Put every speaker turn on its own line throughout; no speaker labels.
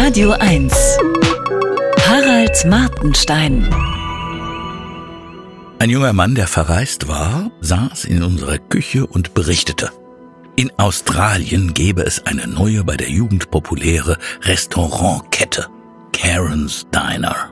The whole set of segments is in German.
Radio 1. Harald Martenstein.
Ein junger Mann, der verreist war, saß in unserer Küche und berichtete. In Australien gäbe es eine neue, bei der Jugend populäre Restaurantkette. Karen's Diner.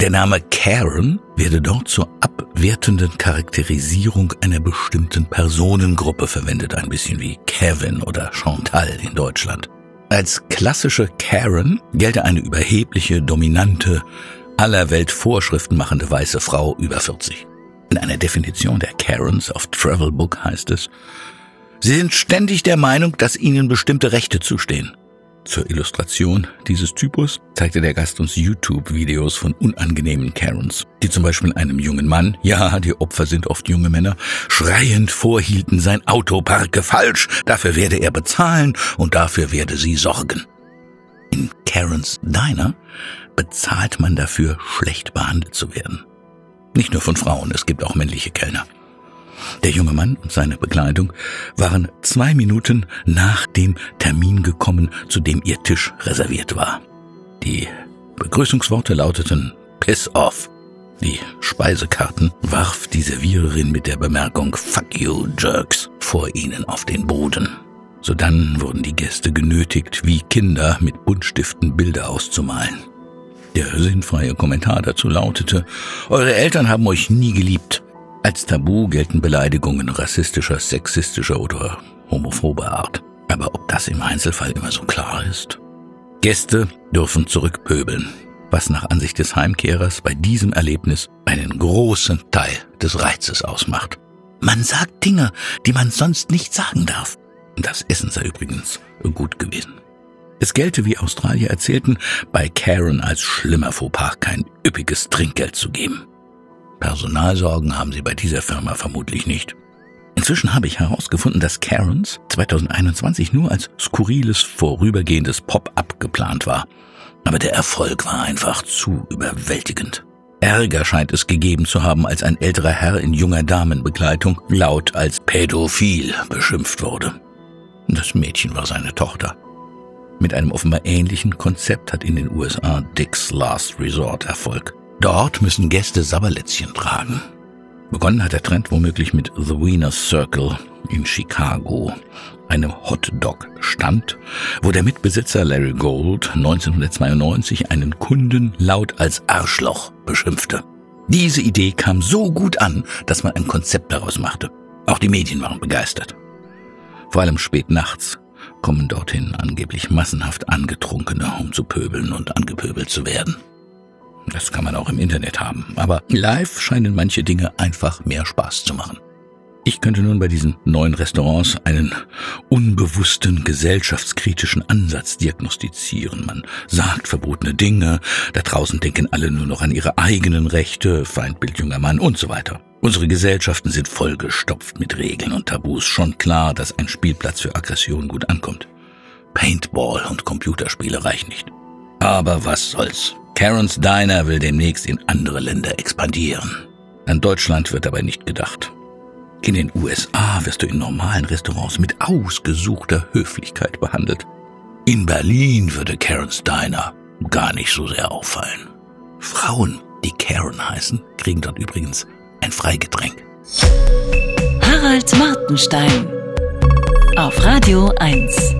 Der Name Karen werde dort zur abwertenden Charakterisierung einer bestimmten Personengruppe verwendet, ein bisschen wie Kevin oder Chantal in Deutschland. Als klassische Karen gelte eine überhebliche, dominante, aller Welt Vorschriften machende weiße Frau über 40. In einer Definition der Karens auf Travelbook heißt es, sie sind ständig der Meinung, dass ihnen bestimmte Rechte zustehen. Zur Illustration dieses Typus zeigte der Gast uns YouTube-Videos von unangenehmen Karens, die zum Beispiel einem jungen Mann, ja, die Opfer sind oft junge Männer, schreiend vorhielten, sein Auto parke falsch, dafür werde er bezahlen und dafür werde sie sorgen. In Karens Diner bezahlt man dafür, schlecht behandelt zu werden. Nicht nur von Frauen, es gibt auch männliche Kellner. Der junge Mann und seine Bekleidung waren zwei Minuten nach dem Termin gekommen, zu dem ihr Tisch reserviert war. Die Begrüßungsworte lauteten Piss off. Die Speisekarten warf die Serviererin mit der Bemerkung Fuck you, Jerks vor ihnen auf den Boden. Sodann wurden die Gäste genötigt, wie Kinder mit Buntstiften Bilder auszumalen. Der sinnfreie Kommentar dazu lautete, Eure Eltern haben euch nie geliebt. Als Tabu gelten Beleidigungen rassistischer, sexistischer oder homophober Art. Aber ob das im Einzelfall immer so klar ist? Gäste dürfen zurückpöbeln, was nach Ansicht des Heimkehrers bei diesem Erlebnis einen großen Teil des Reizes ausmacht. Man sagt Dinge, die man sonst nicht sagen darf. Das Essen sei übrigens gut gewesen. Es gelte, wie Australier erzählten, bei Karen als schlimmer Fauxpas kein üppiges Trinkgeld zu geben. Personalsorgen haben sie bei dieser Firma vermutlich nicht. Inzwischen habe ich herausgefunden, dass Karens 2021 nur als skurriles, vorübergehendes Pop-up geplant war. Aber der Erfolg war einfach zu überwältigend. Ärger scheint es gegeben zu haben, als ein älterer Herr in junger Damenbegleitung laut als pädophil beschimpft wurde. Das Mädchen war seine Tochter. Mit einem offenbar ähnlichen Konzept hat in den USA Dick's Last Resort Erfolg. Dort müssen Gäste Sabberlätzchen tragen. Begonnen hat der Trend womöglich mit The Wiener's Circle in Chicago, einem Hotdog-Stand, wo der Mitbesitzer Larry Gold 1992 einen Kunden laut als Arschloch beschimpfte. Diese Idee kam so gut an, dass man ein Konzept daraus machte. Auch die Medien waren begeistert. Vor allem spät nachts kommen dorthin angeblich massenhaft Angetrunkene, um zu pöbeln und angepöbelt zu werden. Das kann man auch im Internet haben. Aber live scheinen manche Dinge einfach mehr Spaß zu machen. Ich könnte nun bei diesen neuen Restaurants einen unbewussten gesellschaftskritischen Ansatz diagnostizieren. Man sagt verbotene Dinge, da draußen denken alle nur noch an ihre eigenen Rechte, Feindbild junger Mann und so weiter. Unsere Gesellschaften sind vollgestopft mit Regeln und Tabus. Schon klar, dass ein Spielplatz für Aggression gut ankommt. Paintball und Computerspiele reichen nicht. Aber was soll's? Karens Diner will demnächst in andere Länder expandieren. An Deutschland wird dabei nicht gedacht. In den USA wirst du in normalen Restaurants mit ausgesuchter Höflichkeit behandelt. In Berlin würde Karens Diner gar nicht so sehr auffallen. Frauen, die Karen heißen, kriegen dort übrigens ein Freigetränk.
Harald Martenstein auf Radio 1.